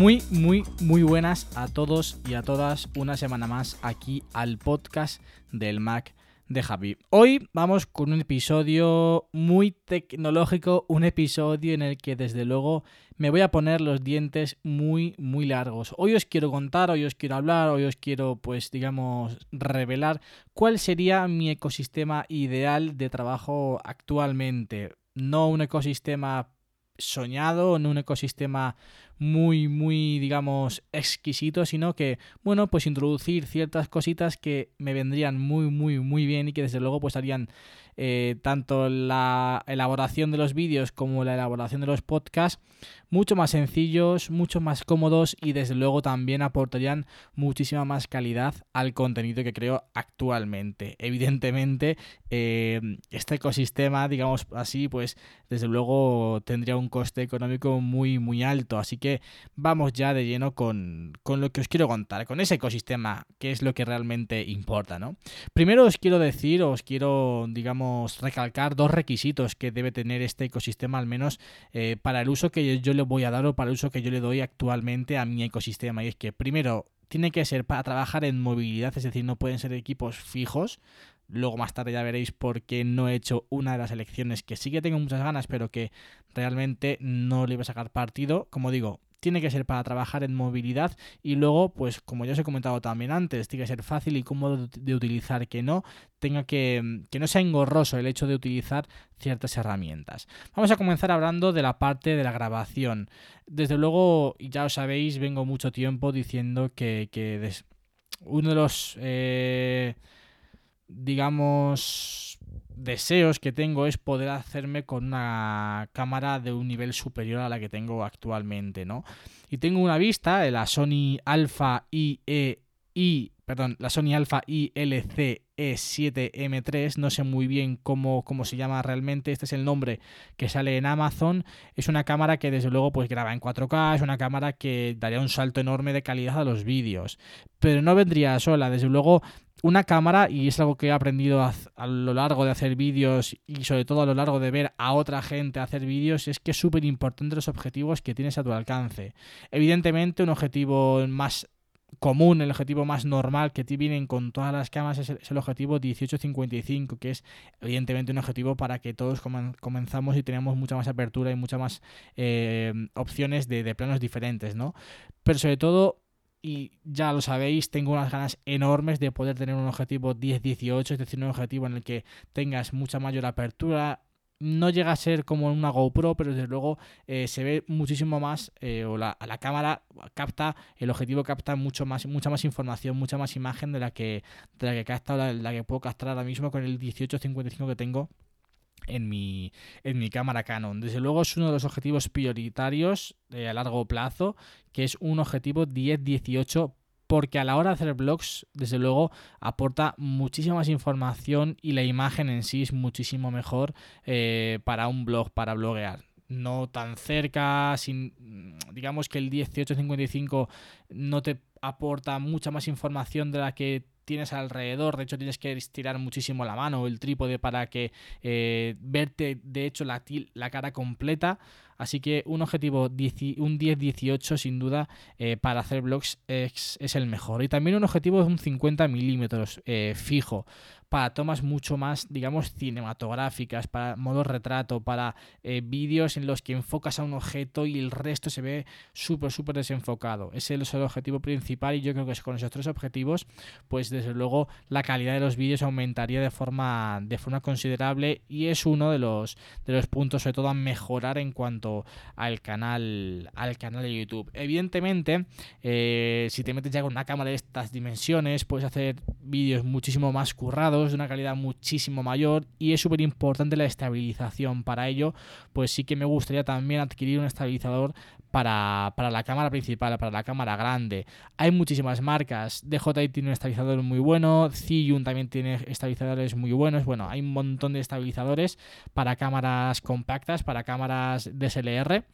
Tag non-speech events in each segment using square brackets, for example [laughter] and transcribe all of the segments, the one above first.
Muy, muy, muy buenas a todos y a todas. Una semana más aquí al podcast del Mac de Javi. Hoy vamos con un episodio muy tecnológico, un episodio en el que desde luego me voy a poner los dientes muy, muy largos. Hoy os quiero contar, hoy os quiero hablar, hoy os quiero, pues, digamos, revelar cuál sería mi ecosistema ideal de trabajo actualmente. No un ecosistema soñado, no un ecosistema muy, muy, digamos, exquisito, sino que, bueno, pues introducir ciertas cositas que me vendrían muy, muy, muy bien y que desde luego pues harían eh, tanto la elaboración de los vídeos como la elaboración de los podcasts mucho más sencillos, mucho más cómodos y desde luego también aportarían muchísima más calidad al contenido que creo actualmente. Evidentemente, eh, este ecosistema, digamos así, pues desde luego tendría un coste económico muy, muy alto. Así que vamos ya de lleno con, con lo que os quiero contar, con ese ecosistema, que es lo que realmente importa, ¿no? Primero os quiero decir, os quiero, digamos, recalcar dos requisitos que debe tener este ecosistema, al menos eh, para el uso que yo le voy a dar o para el uso que yo le doy actualmente a mi ecosistema. Y es que, primero, tiene que ser para trabajar en movilidad, es decir, no pueden ser equipos fijos. Luego más tarde ya veréis por qué no he hecho una de las elecciones que sí que tengo muchas ganas, pero que realmente no le iba a sacar partido. Como digo, tiene que ser para trabajar en movilidad y luego, pues como ya os he comentado también antes, tiene que ser fácil y cómodo de utilizar, que no tenga que, que no sea engorroso el hecho de utilizar ciertas herramientas. Vamos a comenzar hablando de la parte de la grabación. Desde luego, ya os sabéis, vengo mucho tiempo diciendo que, que uno de los, eh, digamos, deseos que tengo es poder hacerme con una cámara de un nivel superior a la que tengo actualmente, ¿no? Y tengo una vista de la Sony Alpha IE perdón, la Sony Alpha ILC E7M3, no sé muy bien cómo, cómo, se llama realmente, este es el nombre que sale en Amazon, es una cámara que desde luego pues graba en 4K, es una cámara que daría un salto enorme de calidad a los vídeos, pero no vendría sola, desde luego una cámara, y es algo que he aprendido a, lo largo de hacer vídeos y sobre todo a lo largo de ver a otra gente hacer vídeos, es que es súper importante los objetivos que tienes a tu alcance. Evidentemente un objetivo más común, el objetivo más normal que te vienen con todas las cámaras es el, objetivo 1855, que es evidentemente un objetivo para que todos comenzamos y tenemos mucha más apertura y muchas más eh, opciones de, de planos diferentes, ¿no? Pero sobre todo y ya lo sabéis, tengo unas ganas enormes de poder tener un objetivo 10-18, es decir, un objetivo en el que tengas mucha mayor apertura. No llega a ser como una GoPro, pero desde luego eh, se ve muchísimo más, eh, o la, la, cámara capta, el objetivo capta mucho más, mucha más información, mucha más imagen de la que, de la que capta, la, la que puedo captar ahora mismo con el 1855 que tengo en mi, en mi cámara Canon. Desde luego es uno de los objetivos prioritarios eh, a largo plazo, que es un objetivo 10-18 porque a la hora de hacer blogs, desde luego, aporta muchísima más información y la imagen en sí es muchísimo mejor eh, para un blog, para bloguear no tan cerca, sin digamos que el 1855 no te aporta mucha más información de la que tienes alrededor. De hecho, tienes que estirar muchísimo la mano o el trípode para que eh, verte, de hecho, la, la cara completa. Así que un objetivo, un 10-18 sin duda eh, para hacer vlogs es, el mejor. Y también un objetivo de un 50 milímetros eh, fijo para tomas mucho más, digamos, cinematográficas, para modo retrato, para eh, vídeos en los que enfocas a un objeto y el resto se ve súper, súper desenfocado. Ese es el objetivo principal y yo creo que con esos tres objetivos, pues desde luego la calidad de los vídeos aumentaría de forma, de forma considerable y es uno de los, de los puntos, sobre todo a mejorar en cuanto al canal, al canal de YouTube. Evidentemente, eh, si te metes ya con una cámara de estas dimensiones, puedes hacer vídeos muchísimo más currados, de una calidad muchísimo mayor, y es súper importante la estabilización. Para ello, pues sí que me gustaría también adquirir un estabilizador para, la cámara principal, para la cámara grande. Hay muchísimas marcas. DJI tiene un estabilizador muy bueno, Zhiyun también tiene estabilizadores muy buenos. Bueno, hay un montón de estabilizadores para cámaras compactas, para cámaras DSLR.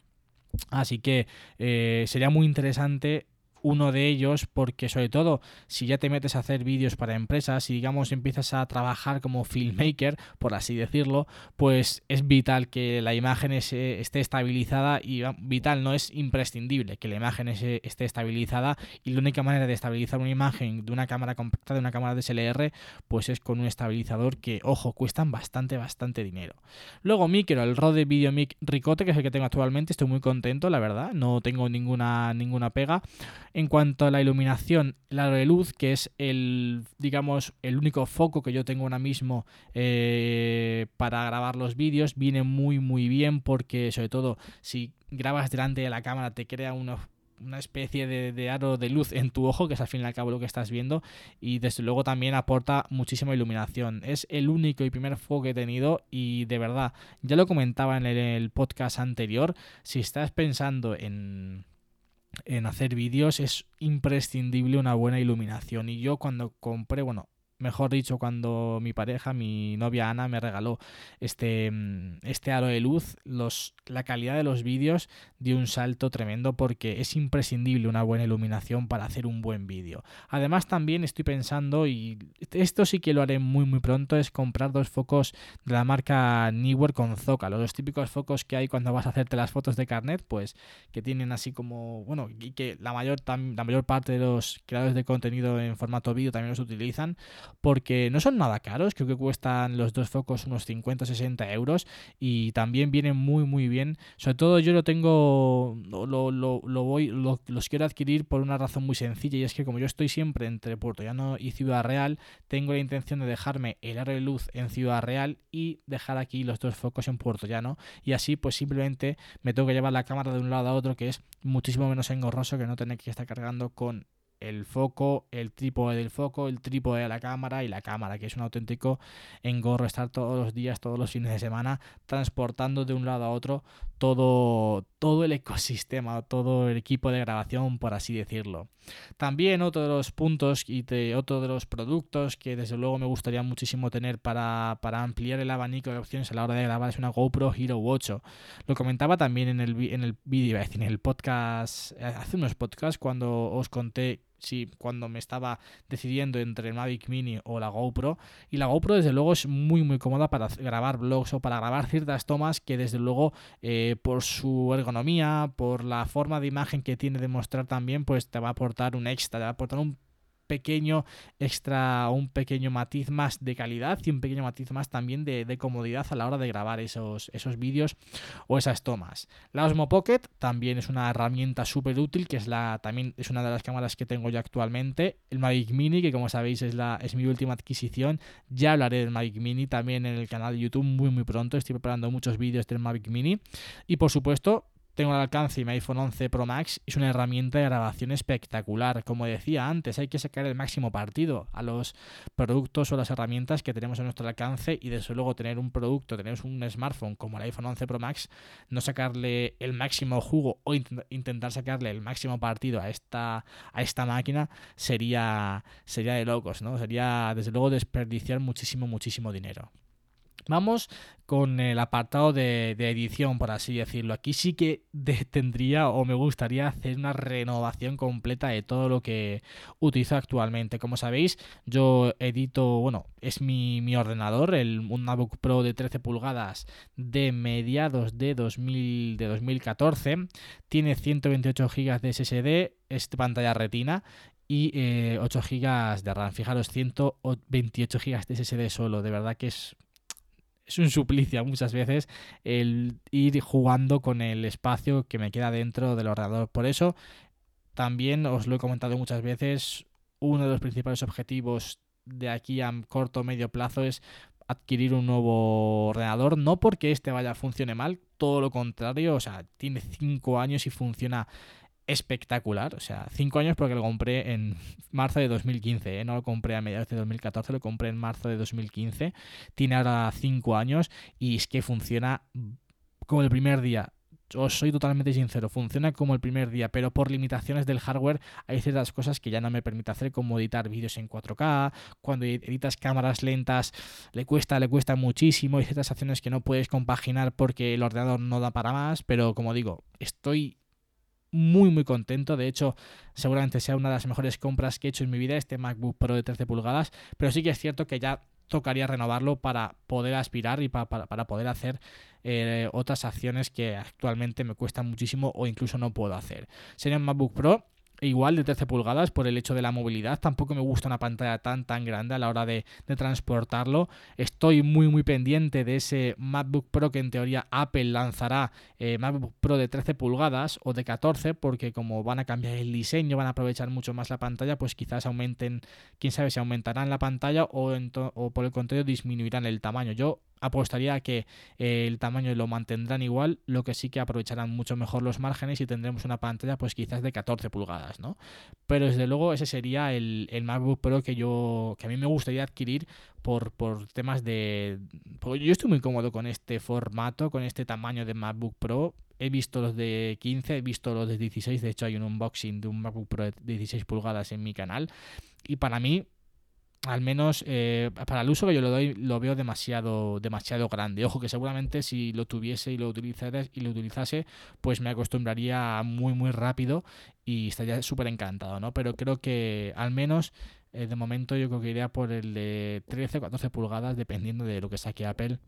Así que eh, sería muy interesante uno de ellos porque sobre todo si ya te metes a hacer vídeos para empresas y digamos empiezas a trabajar como filmmaker, por así decirlo, pues es vital que la imagen esté estabilizada y vital no es imprescindible que la imagen esté estabilizada y la única manera de estabilizar una imagen de una cámara compacta, de una cámara DSLR, pues es con un estabilizador que, ojo, cuestan bastante, bastante dinero. Luego micro, el Rode VideoMic Ricote, que es el que tengo actualmente, estoy muy contento, la verdad, no tengo ninguna, ninguna pega. En cuanto a la iluminación, el aro de luz, que es el, digamos, el único foco que yo tengo ahora mismo eh, para grabar los vídeos, viene muy muy bien porque sobre todo si grabas delante de la cámara te crea una, especie de, de, aro de luz en tu ojo, que es al fin y al cabo lo que estás viendo, y desde luego también aporta muchísima iluminación. Es el único y primer foco que he tenido y de verdad, ya lo comentaba en el podcast anterior, si estás pensando en en hacer vídeos es imprescindible una buena iluminación. Y yo cuando compré, bueno, mejor dicho, cuando mi pareja, mi novia Ana, me regaló este, mm, este aro de luz, los, la calidad de los vídeos dio un salto tremendo porque es imprescindible una buena iluminación para hacer un buen vídeo. Además también estoy pensando, y esto sí que lo haré muy muy pronto, es comprar dos focos de la marca Newer con Zócalo, los típicos focos que hay cuando vas a hacerte las fotos de carnet, pues que tienen así como, bueno, y que la mayor, la mayor parte de los creadores de contenido en formato vídeo también los utilizan porque no son nada caros, creo que cuestan los dos focos unos 50-60 euros y también vienen muy muy bien. Sobre todo yo lo tengo, lo, lo, lo voy, los quiero adquirir por una razón muy sencilla y es que como yo estoy siempre entre Puerto Llano y Ciudad Real, tengo la intención de dejarme el aro de luz en Ciudad Real y dejar aquí los dos focos en Puerto Llano y así pues simplemente me tengo que llevar la cámara de un lado a otro que es muchísimo menos engorroso que no tener que estar cargando con el foco, el trípode del foco, el trípode de la cámara y la cámara, que es un auténtico engorro estar todos los días, todos los fines de semana, transportando de un lado a otro todo, todo el [laughs] ecosistema, todo el equipo de grabación, por así decirlo. También otro de los puntos y otro de los productos que desde luego me gustaría muchísimo tener para, para ampliar el abanico de opciones a la hora de grabar es una GoPro Hero 8. Lo comentaba también en el, en el vídeo, en el podcast, eh, hace unos podcasts cuando os conté si cuando me estaba decidiendo entre el Mavic Mini o la GoPro. Y la GoPro, desde luego, es muy, muy cómoda para grabar vlogs o para grabar ciertas tomas que, desde luego, eh, por su ergonomía, por la forma de imagen que tiene de mostrar también, pues te va a aportar un extra, te va a aportar un pequeño extra, un pequeño matiz más de calidad y un pequeño matiz más también de, comodidad a la hora de grabar esos, esos vídeos o esas tomas. La Osmo Pocket también es una herramienta súper útil, que es la también es una de las cámaras que tengo yo actualmente. El Mavic Mini, que como sabéis es, la, es mi última adquisición. Ya hablaré del Mavic Mini también en el canal de YouTube muy muy pronto. Estoy preparando muchos vídeos del Mavic Mini. Y por supuesto, tengo al alcance mi iPhone 11 Pro Max es una herramienta de grabación espectacular. Como decía antes, hay que sacar el máximo partido a los productos o las herramientas que tenemos a nuestro alcance y desde luego tener un producto, tener un smartphone como el iPhone 11 Pro Max, no sacarle el máximo jugo o intentar sacarle el máximo partido a esta, a esta máquina sería, sería de locos, ¿no? Sería desde luego desperdiciar muchísimo, muchísimo dinero. Vamos con el apartado de, edición, por así decirlo. Aquí sí que tendría o me gustaría hacer una renovación completa de todo lo que utilizo actualmente. Como sabéis, yo edito, bueno, es mi, ordenador, el, un MacBook Pro de 13 pulgadas de mediados de, 2000, de 2014. Tiene 128 GB de SSD, es pantalla retina y 8 eh, GB de RAM. Fijaros, 128 GB de SSD solo. De verdad que es un suplicio muchas veces el ir jugando con el espacio que me queda dentro del ordenador. Por eso, también os lo he comentado muchas veces, uno de los principales objetivos de aquí a corto o medio plazo es adquirir un nuevo ordenador, no porque este vaya funcione mal, todo lo contrario, o sea, tiene 5 años y funciona espectacular. O sea, 5 años porque lo compré en marzo de 2015. ¿eh? No lo compré a mediados de 2014, lo compré en marzo de 2015. Tiene ahora 5 años y es que funciona como el primer día os soy totalmente sincero, funciona como el primer día, pero por limitaciones del hardware hay ciertas cosas que ya no me permite hacer, como editar vídeos en 4K, cuando editas cámaras lentas le cuesta, le cuesta muchísimo, hay ciertas acciones que no puedes compaginar porque el ordenador no da para más, pero como digo, estoy muy muy contento, de hecho seguramente sea una de las mejores compras que he hecho en mi vida este MacBook Pro de 13 pulgadas, pero sí que es cierto que ya tocaría renovarlo para poder aspirar y para, para, poder hacer eh, otras acciones que actualmente me cuestan muchísimo o incluso no puedo hacer. Sería un MacBook Pro igual de 13 pulgadas por el hecho de la movilidad. Tampoco me gusta una pantalla tan tan grande a la hora de, transportarlo. Estoy muy muy pendiente de ese MacBook Pro que en teoría Apple lanzará eh, MacBook Pro de 13 pulgadas o de 14 porque como van a cambiar el diseño, van a aprovechar mucho más la pantalla, pues quizás aumenten, quién sabe si aumentarán la pantalla o, o por el contrario disminuirán el tamaño. Yo apostaría a que eh, el tamaño lo mantendrán igual, lo que sí que aprovecharán mucho mejor los márgenes y tendremos una pantalla pues quizás de 14 pulgadas, ¿no? Pero desde luego ese sería el, el MacBook Pro que yo que a mí me gustaría adquirir por, por temas de... yo estoy muy cómodo con este formato, con este tamaño de MacBook Pro. He visto los de 15, he visto los de 16, de hecho hay un unboxing de un MacBook Pro de 16 pulgadas en mi canal. Y para mí al menos eh, para el uso que yo le doy lo veo demasiado demasiado grande. Ojo que seguramente si lo tuviese y lo utilizase y lo utilizase pues me acostumbraría muy muy rápido y estaría súper encantado no pero creo que al menos eh, de momento yo creo que iría por el de 13 o 14 pulgadas dependiendo de lo que saque Apple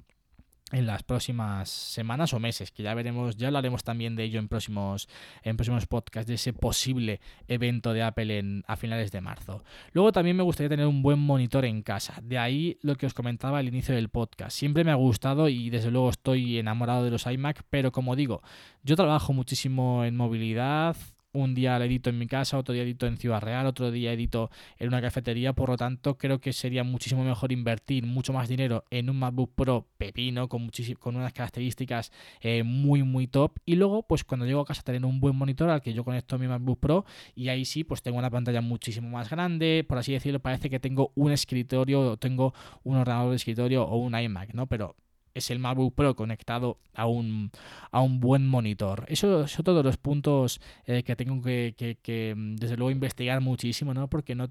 en las próximas semanas o meses, que ya veremos, ya hablaremos también de ello en próximos, en próximos podcasts, de ese posible evento de Apple en, a finales de marzo. Luego también me gustaría tener un buen monitor en casa, de ahí lo que os comentaba al inicio del podcast. Siempre me ha gustado y desde luego estoy enamorado de los iMac, pero como digo, yo trabajo muchísimo en movilidad, un día lo edito en mi casa, otro día edito en Ciudad Real, otro día edito en una cafetería, por lo tanto creo que sería muchísimo mejor invertir mucho más dinero en un MacBook Pro pepino con, con unas características eh, muy muy top. Y luego pues cuando llego a casa tener un buen monitor al que yo conecto mi MacBook Pro y ahí sí pues tengo una pantalla muchísimo más grande, por así decirlo, parece que tengo un escritorio o tengo un ordenador de escritorio o un iMac, ¿no? Pero es el MacBook Pro conectado a un, a un buen monitor. Eso son todos los puntos eh, que tengo que, que, mm, desde luego, investigar muchísimo, ¿no? Porque no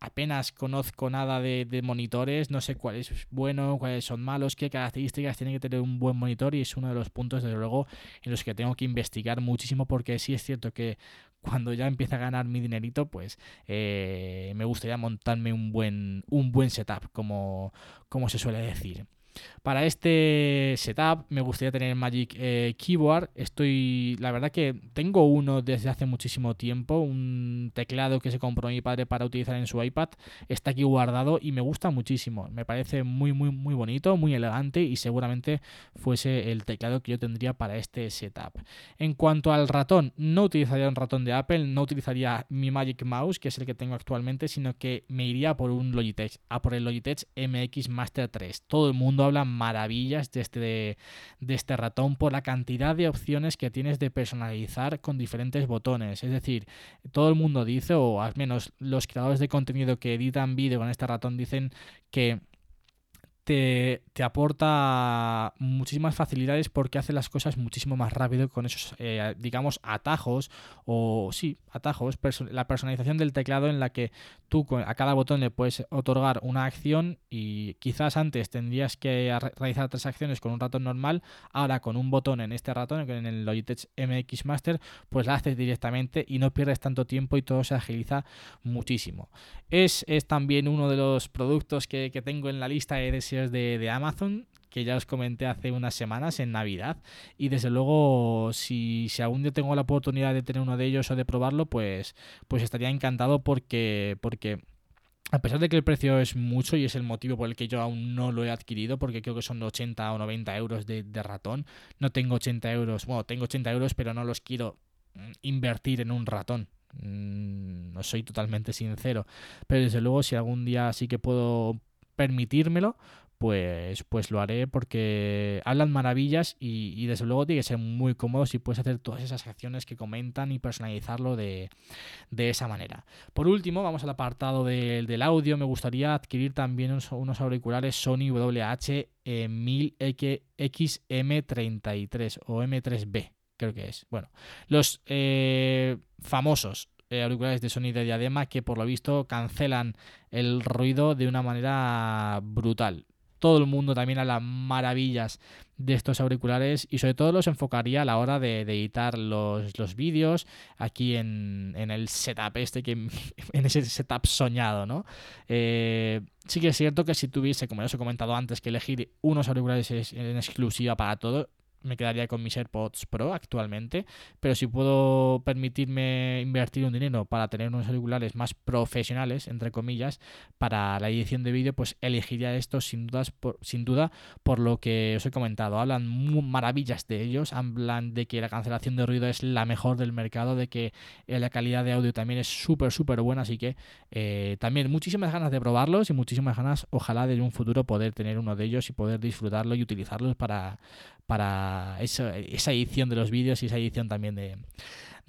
apenas conozco nada de, monitores, no sé cuál es bueno, cuáles son malos, qué características tiene que tener un buen monitor y es uno de los puntos, desde luego, en los que tengo que investigar muchísimo porque sí es cierto que [laughs] cuando ya empiece a ganar mi dinerito, pues eh, me gustaría montarme un buen, un buen setup, como, como se suele decir. Para este setup me gustaría tener Magic eh, Keyboard. Estoy, la verdad que tengo uno desde hace muchísimo tiempo, un teclado que se compró mi padre para utilizar en su iPad. Está aquí guardado y me gusta muchísimo. Me parece muy, muy, muy bonito, muy elegante y seguramente fuese el teclado que yo tendría para este setup. En cuanto al ratón, no utilizaría un ratón de Apple, no utilizaría mi Magic Mouse, que es el que tengo actualmente, sino que me iría por un Logitech, a por el Logitech MX Master 3. Todo el mundo habla maravillas de este, de, este ratón por la cantidad de opciones que tienes de personalizar con diferentes botones. Es decir, todo el mundo dice, o al menos los creadores de contenido que editan vídeo con este ratón dicen que te, aporta muchísimas facilidades porque hace las cosas muchísimo más rápido con esos, eh, digamos, atajos o sí, atajos, la personalización del teclado en la que tú a cada botón le puedes otorgar una acción y quizás antes tendrías que realizar tres acciones con un ratón normal, ahora con un botón en este ratón, en el Logitech MX Master, pues la haces directamente y no pierdes tanto tiempo y todo se agiliza muchísimo. Es, es también uno de los productos que, que tengo en la lista de deseos de, Amazon que ya os comenté hace unas semanas en Navidad. Y desde luego, si, si algún día tengo la oportunidad de tener uno de ellos o de probarlo, pues, pues estaría encantado porque, porque a pesar de que el precio es mucho y es el motivo por el que yo aún no lo he adquirido, porque creo que son 80 o 90 euros de, de ratón, no tengo 80 euros, bueno, tengo 80 euros, pero no los quiero mm, invertir en un ratón. Mm, no soy totalmente sincero, pero desde luego si algún día sí que puedo permitírmelo, pues, pues lo haré porque hablan maravillas y, desde luego tiene que ser muy cómodo si puedes hacer todas esas acciones que comentan y personalizarlo de, esa manera. Por último, vamos al apartado del audio. Me gustaría adquirir también unos, auriculares Sony WH 1000XM33 o M3B, creo que es. Bueno, los eh, famosos eh, auriculares de Sony de diadema que por lo visto cancelan el ruido de una manera brutal todo el mundo también a las maravillas de estos auriculares y sobre todo los enfocaría a la hora de, editar los, los vídeos aquí en, el setup este, que [laughs] en ese setup soñado, ¿no? Eh, sí que es cierto que si tuviese, como ya os he comentado antes, que elegir unos auriculares en exclusiva para todo, me quedaría con mis AirPods Pro actualmente, pero si puedo permitirme invertir un dinero para tener unos auriculares más profesionales, entre comillas, para la edición de vídeo, pues elegiría estos sin dudas, por, sin duda, por lo que os he comentado. Hablan maravillas de ellos, hablan de que la cancelación de ruido es la mejor del mercado, de que eh, la calidad de audio también es súper, súper buena, así que eh, también muchísimas ganas de probarlos y muchísimas ganas, ojalá, de en un futuro poder tener uno de ellos y poder disfrutarlo y utilizarlos para, para esa, edición de los vídeos y esa edición también de,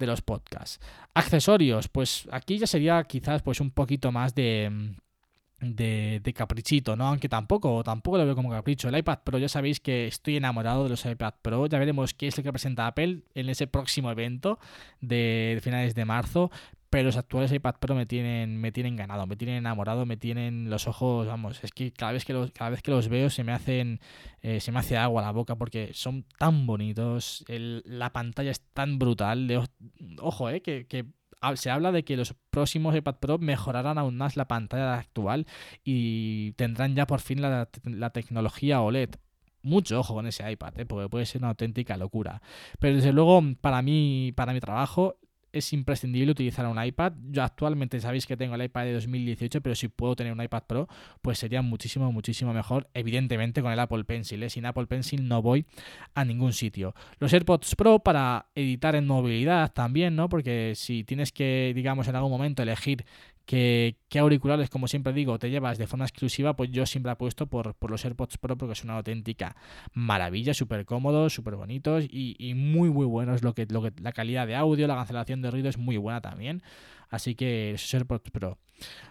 los podcasts. Accesorios, pues aquí ya sería quizás pues un poquito más de, de, caprichito, ¿no? Aunque tampoco, tampoco lo veo como capricho. El iPad Pro, ya sabéis que estoy enamorado de los iPad Pro. Ya veremos qué es lo que presenta Apple en ese próximo evento de finales de marzo pero los actuales iPad Pro me tienen, me tienen ganado, me tienen enamorado, me tienen los ojos, vamos, es que cada vez que los, cada vez que los veo se me hacen, eh, se me hace agua la boca porque son tan bonitos, la pantalla es tan brutal, ojo, eh, que, se habla de que los próximos iPad Pro mejorarán aún más la pantalla actual y tendrán ya por fin la, la tecnología OLED mucho ojo con ese iPad, ¿eh? porque puede ser una auténtica locura. Pero desde luego, para mí, para mi trabajo, es imprescindible utilizar un iPad. Yo actualmente sabéis que tengo el iPad de 2018, pero si puedo tener un iPad Pro, pues sería muchísimo, muchísimo mejor. Evidentemente con el Apple Pencil. ¿eh? Sin Apple Pencil no voy a ningún sitio. Los AirPods Pro para editar en movilidad también, ¿no? Porque si tienes que, digamos, en algún momento elegir ¿Qué, auriculares, como siempre digo, te llevas de forma exclusiva? Pues yo siempre apuesto por, por los AirPods Pro porque son una auténtica maravilla, súper cómodos, súper bonitos y, muy, muy buenos. Lo que, lo que, la calidad de audio, la cancelación de ruido es muy buena también. Así que AirPods Pro.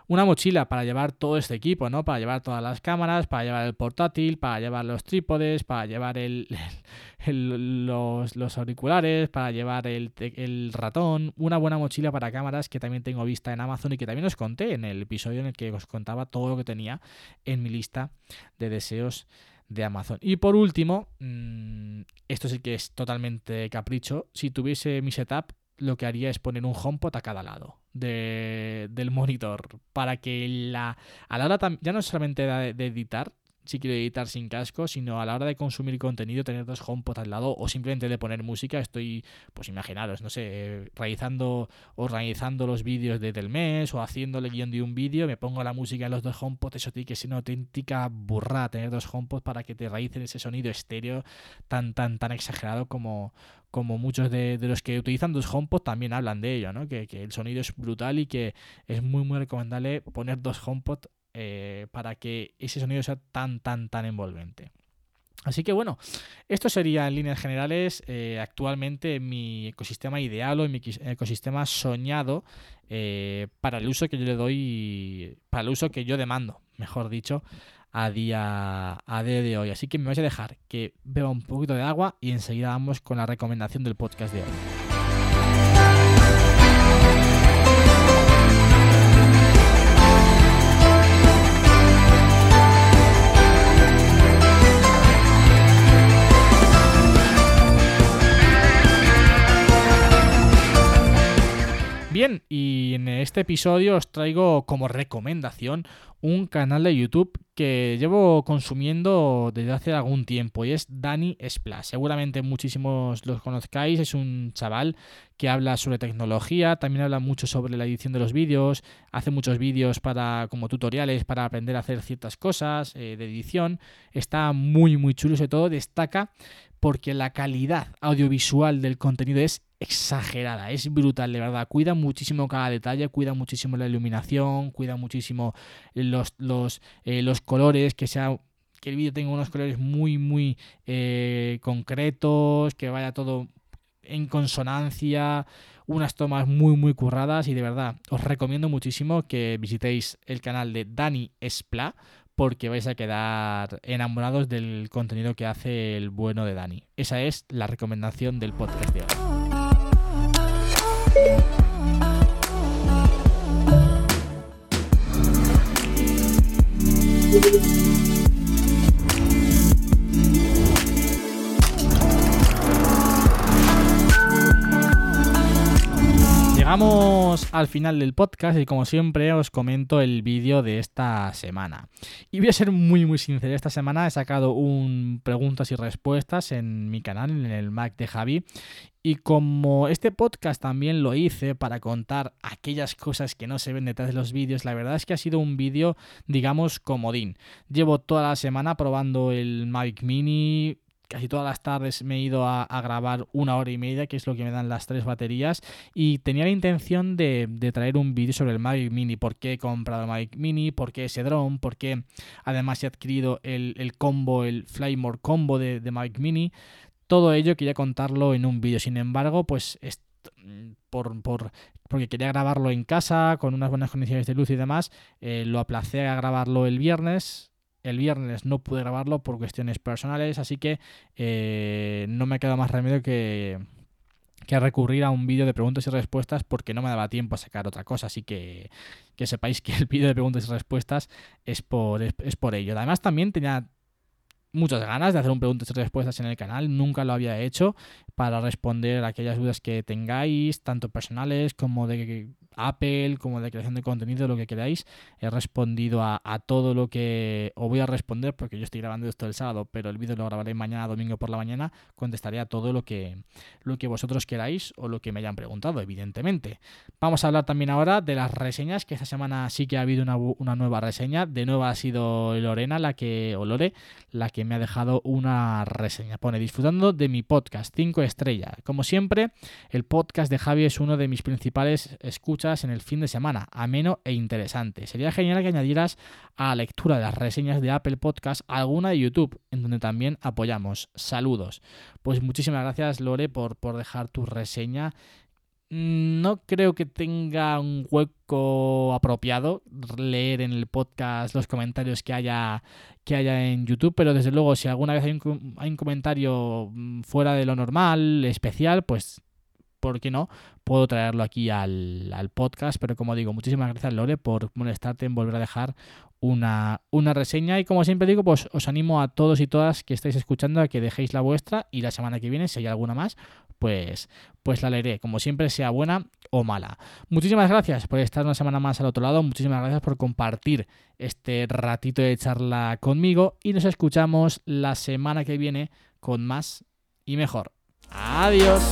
Una mochila para llevar todo este equipo, ¿no? Para llevar todas las cámaras, para llevar el portátil, para llevar los trípodes, para llevar [laughs] los, auriculares, para llevar el, el, ratón. Una buena mochila para cámaras que también tengo vista en Amazon y que también os conté en el episodio en el que os contaba todo lo que tenía en mi lista de deseos de Amazon. Y por último, mm, esto sí que es totalmente capricho. Si tuviese mi setup, lo que haría es poner un HomePod a cada lado del monitor para que la, a la hora ya no solamente de editar, si quiero editar sin casco, sino a la hora de consumir contenido, tener dos HomePod al lado o simplemente de poner música, estoy, pues imaginaros, no sé, realizando, organizando los vídeos de, del mes o haciéndole guion de un vídeo, me pongo la música en los dos HomePod, eso tiene que ser una auténtica burrada tener dos HomePod para que te realicen ese sonido estéreo tan, tan, tan exagerado como, como muchos de, los que utilizan dos HomePod también hablan de ello, ¿no? Que, que, el sonido es brutal y que es muy, muy recomendable poner dos HomePod eh, para que ese sonido sea tan, tan, tan envolvente. Así que bueno, esto sería en líneas generales eh, actualmente mi ecosistema ideal o mi ecosistema soñado eh, para el uso que yo le doy, para el uso que yo demando, mejor dicho, a día, a día de hoy. Así que me vais a dejar que beba un poquito de agua y enseguida vamos con la recomendación del podcast de hoy. Bien, y en este episodio os traigo como recomendación un canal de YouTube que llevo consumiendo desde hace algún tiempo y es Dani Splash. Seguramente muchísimos los conozcáis, es un chaval que habla sobre tecnología, también habla mucho sobre la edición de los vídeos, hace muchos vídeos para como tutoriales para aprender a hacer ciertas cosas eh, de edición. Está muy muy chulo, sobre todo destaca porque la calidad audiovisual del contenido es exagerada, es brutal, de verdad. Cuida muchísimo cada detalle, cuida muchísimo la iluminación, cuida muchísimo los, los, eh, los colores, que sea que el vídeo tenga unos colores muy, muy eh, concretos, que vaya todo en consonancia, unas tomas muy, muy curradas y de verdad os recomiendo muchísimo que visitéis el canal de Dani Espla porque vais a quedar enamorados del contenido que hace el bueno de Dani. Esa es la recomendación del podcast de hoy. Llegamos al final del podcast y como siempre os comento el vídeo de esta semana. Y voy a ser muy muy sincero, esta semana he sacado un preguntas y respuestas en mi canal, en el Mac de Javi. Y como este podcast también lo hice para contar aquellas cosas que no se ven detrás de los vídeos, la verdad es que ha sido un vídeo, digamos, comodín. Llevo toda la semana probando el Mavic Mini, casi todas las tardes me he ido a, grabar una hora y media, que es lo que me dan las tres baterías, y tenía la intención de, traer un vídeo sobre el Mavic Mini, por qué he comprado el Mavic Mini, por qué ese drone, por qué además he adquirido el, combo, el Flymore combo de, de Mavic Mini. Todo ello quería contarlo en un vídeo, sin embargo, pues por, por, porque quería grabarlo en casa con unas buenas condiciones de luz y demás, eh, lo aplacé a grabarlo el viernes, el viernes no pude grabarlo por cuestiones personales, así que eh, no me queda más remedio que, que recurrir a un vídeo de preguntas y respuestas porque no me daba tiempo a sacar otra cosa. Así que que sepáis que el vídeo de preguntas y respuestas es por, es por ello. Además también tenía muchas ganas de hacer un preguntas y respuestas en el canal, nunca lo había hecho para responder a aquellas dudas que tengáis, tanto personales como de Apple, como de creación de contenido, lo que queráis. He respondido a, todo lo que os voy a responder porque yo estoy grabando esto el sábado, pero el vídeo lo grabaré mañana, domingo por la mañana. Contestaré a todo lo que, lo que vosotros queráis o lo que me hayan preguntado, evidentemente. Vamos a hablar también ahora de las reseñas, que esta semana sí que ha habido una, una nueva reseña. De nuevo ha sido Lorena la que, o la que me ha dejado una reseña. Pone disfrutando de mi podcast, 5 estrellas. Como siempre, el podcast de Javi es uno de mis principales escuchas en el fin de semana, ameno e interesante. Sería genial que añadieras a la lectura de las reseñas de Apple Podcast alguna de YouTube, en donde también apoyamos. Saludos. Pues muchísimas gracias, Lore, por, por dejar tu reseña no creo que tenga un hueco apropiado leer en el podcast los comentarios que haya, que haya en YouTube, pero desde luego si alguna vez hay un, comentario mm, fuera de lo normal, especial, pues ¿por qué no? Puedo traerlo aquí al, al, podcast, pero como digo, muchísimas gracias Lore por molestarte en volver a dejar una, una, reseña y como siempre digo, pues os animo a todos y todas que estáis escuchando a que dejéis la vuestra y la semana que viene, si hay alguna más, pues, pues la leeré, como siempre, sea buena o mala. Muchísimas gracias por estar una semana más al otro lado, muchísimas gracias por compartir este ratito de charla conmigo y nos escuchamos la semana que viene con más y mejor. Adiós.